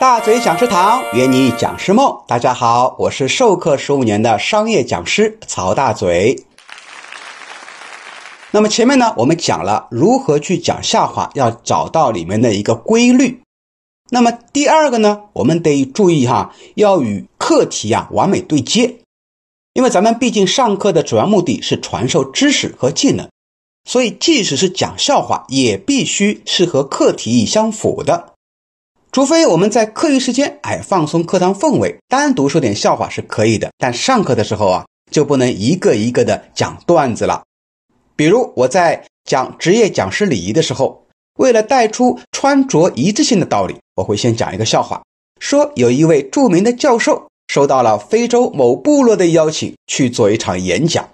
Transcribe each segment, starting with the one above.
大嘴讲师堂圆你讲师梦，大家好，我是授课十五年的商业讲师曹大嘴。那么前面呢，我们讲了如何去讲笑话，要找到里面的一个规律。那么第二个呢，我们得注意哈，要与课题啊完美对接，因为咱们毕竟上课的主要目的是传授知识和技能，所以即使是讲笑话，也必须是和课题相符的。除非我们在课余时间，哎，放松课堂氛围，单独说点笑话是可以的。但上课的时候啊，就不能一个一个的讲段子了。比如我在讲职业讲师礼仪的时候，为了带出穿着一致性的道理，我会先讲一个笑话，说有一位著名的教授收到了非洲某部落的邀请去做一场演讲。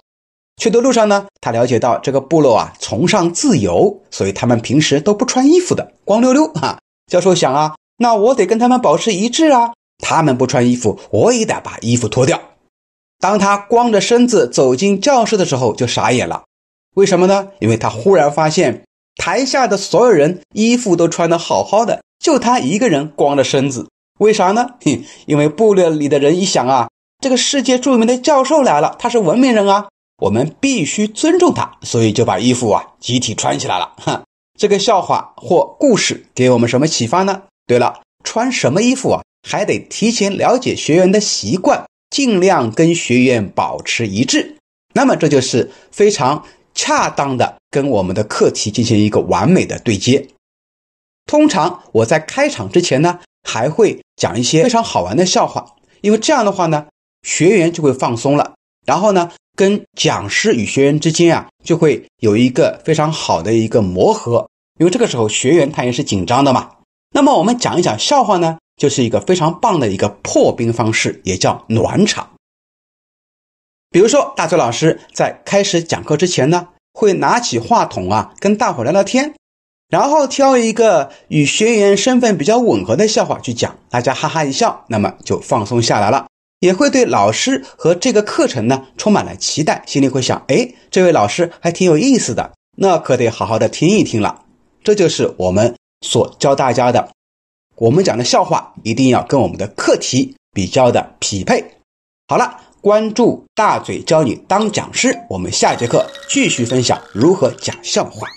去的路上呢，他了解到这个部落啊崇尚自由，所以他们平时都不穿衣服的，光溜溜哈。教授想啊。那我得跟他们保持一致啊！他们不穿衣服，我也得把衣服脱掉。当他光着身子走进教室的时候，就傻眼了。为什么呢？因为他忽然发现台下的所有人衣服都穿得好好的，就他一个人光着身子。为啥呢？哼，因为部落里的人一想啊，这个世界著名的教授来了，他是文明人啊，我们必须尊重他，所以就把衣服啊集体穿起来了。哼，这个笑话或故事给我们什么启发呢？对了，穿什么衣服啊？还得提前了解学员的习惯，尽量跟学员保持一致。那么这就是非常恰当的跟我们的课题进行一个完美的对接。通常我在开场之前呢，还会讲一些非常好玩的笑话，因为这样的话呢，学员就会放松了。然后呢，跟讲师与学员之间啊，就会有一个非常好的一个磨合。因为这个时候学员他也是紧张的嘛。那么我们讲一讲笑话呢，就是一个非常棒的一个破冰方式，也叫暖场。比如说，大嘴老师在开始讲课之前呢，会拿起话筒啊，跟大伙聊聊天，然后挑一个与学员身份比较吻合的笑话去讲，大家哈哈一笑，那么就放松下来了，也会对老师和这个课程呢充满了期待，心里会想，哎，这位老师还挺有意思的，那可得好好的听一听了。这就是我们。所教大家的，我们讲的笑话一定要跟我们的课题比较的匹配。好了，关注大嘴教你当讲师，我们下节课继续分享如何讲笑话。